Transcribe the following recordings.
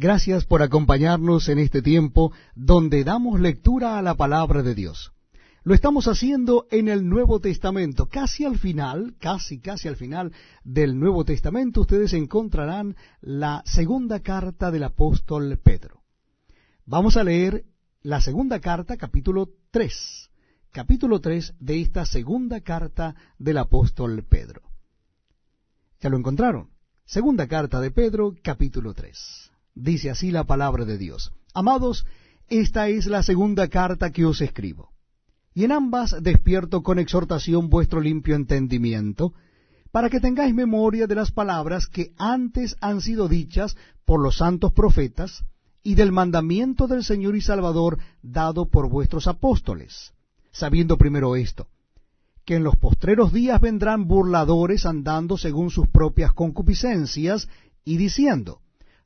Gracias por acompañarnos en este tiempo donde damos lectura a la palabra de Dios. Lo estamos haciendo en el Nuevo Testamento. Casi al final, casi, casi al final del Nuevo Testamento, ustedes encontrarán la segunda carta del apóstol Pedro. Vamos a leer la segunda carta, capítulo 3. Capítulo 3 de esta segunda carta del apóstol Pedro. ¿Ya lo encontraron? Segunda carta de Pedro, capítulo 3. Dice así la palabra de Dios. Amados, esta es la segunda carta que os escribo. Y en ambas despierto con exhortación vuestro limpio entendimiento, para que tengáis memoria de las palabras que antes han sido dichas por los santos profetas, y del mandamiento del Señor y Salvador dado por vuestros apóstoles, sabiendo primero esto, que en los postreros días vendrán burladores andando según sus propias concupiscencias, y diciendo,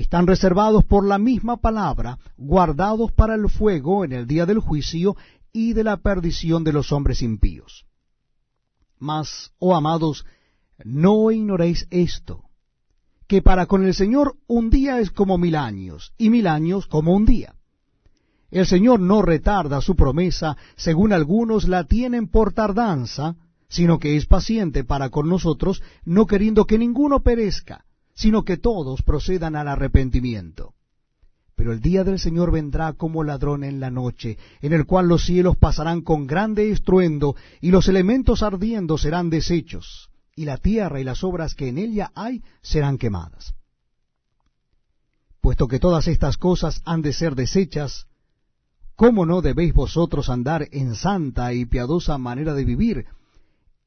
están reservados por la misma palabra, guardados para el fuego en el día del juicio y de la perdición de los hombres impíos. Mas, oh amados, no ignoréis esto, que para con el Señor un día es como mil años, y mil años como un día. El Señor no retarda su promesa, según algunos la tienen por tardanza, sino que es paciente para con nosotros, no queriendo que ninguno perezca, sino que todos procedan al arrepentimiento. Pero el día del Señor vendrá como ladrón en la noche, en el cual los cielos pasarán con grande estruendo, y los elementos ardiendo serán deshechos, y la tierra y las obras que en ella hay serán quemadas. Puesto que todas estas cosas han de ser deshechas, ¿cómo no debéis vosotros andar en santa y piadosa manera de vivir,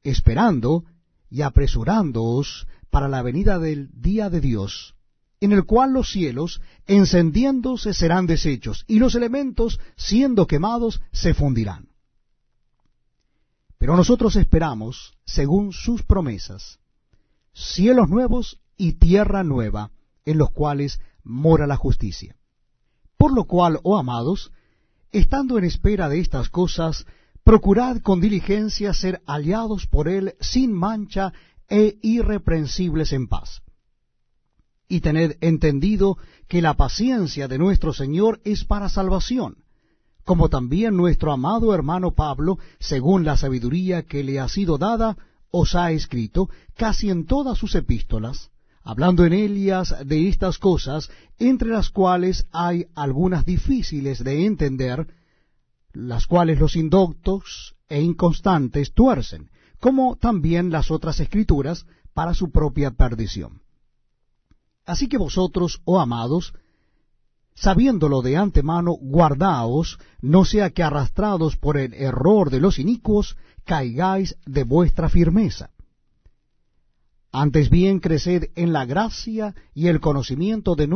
esperando y apresurándoos para la venida del día de Dios, en el cual los cielos, encendiéndose, serán deshechos, y los elementos, siendo quemados, se fundirán. Pero nosotros esperamos, según sus promesas, cielos nuevos y tierra nueva, en los cuales mora la justicia. Por lo cual, oh amados, estando en espera de estas cosas, procurad con diligencia ser aliados por él sin mancha e irreprensibles en paz. Y tened entendido que la paciencia de nuestro Señor es para salvación, como también nuestro amado hermano Pablo, según la sabiduría que le ha sido dada, os ha escrito casi en todas sus epístolas, hablando en ellas de estas cosas, entre las cuales hay algunas difíciles de entender, las cuales los indoctos e inconstantes tuercen, como también las otras escrituras, para su propia perdición. Así que vosotros, oh amados, sabiéndolo de antemano, guardaos, no sea que arrastrados por el error de los inicuos, caigáis de vuestra firmeza. Antes bien creced en la gracia y el conocimiento de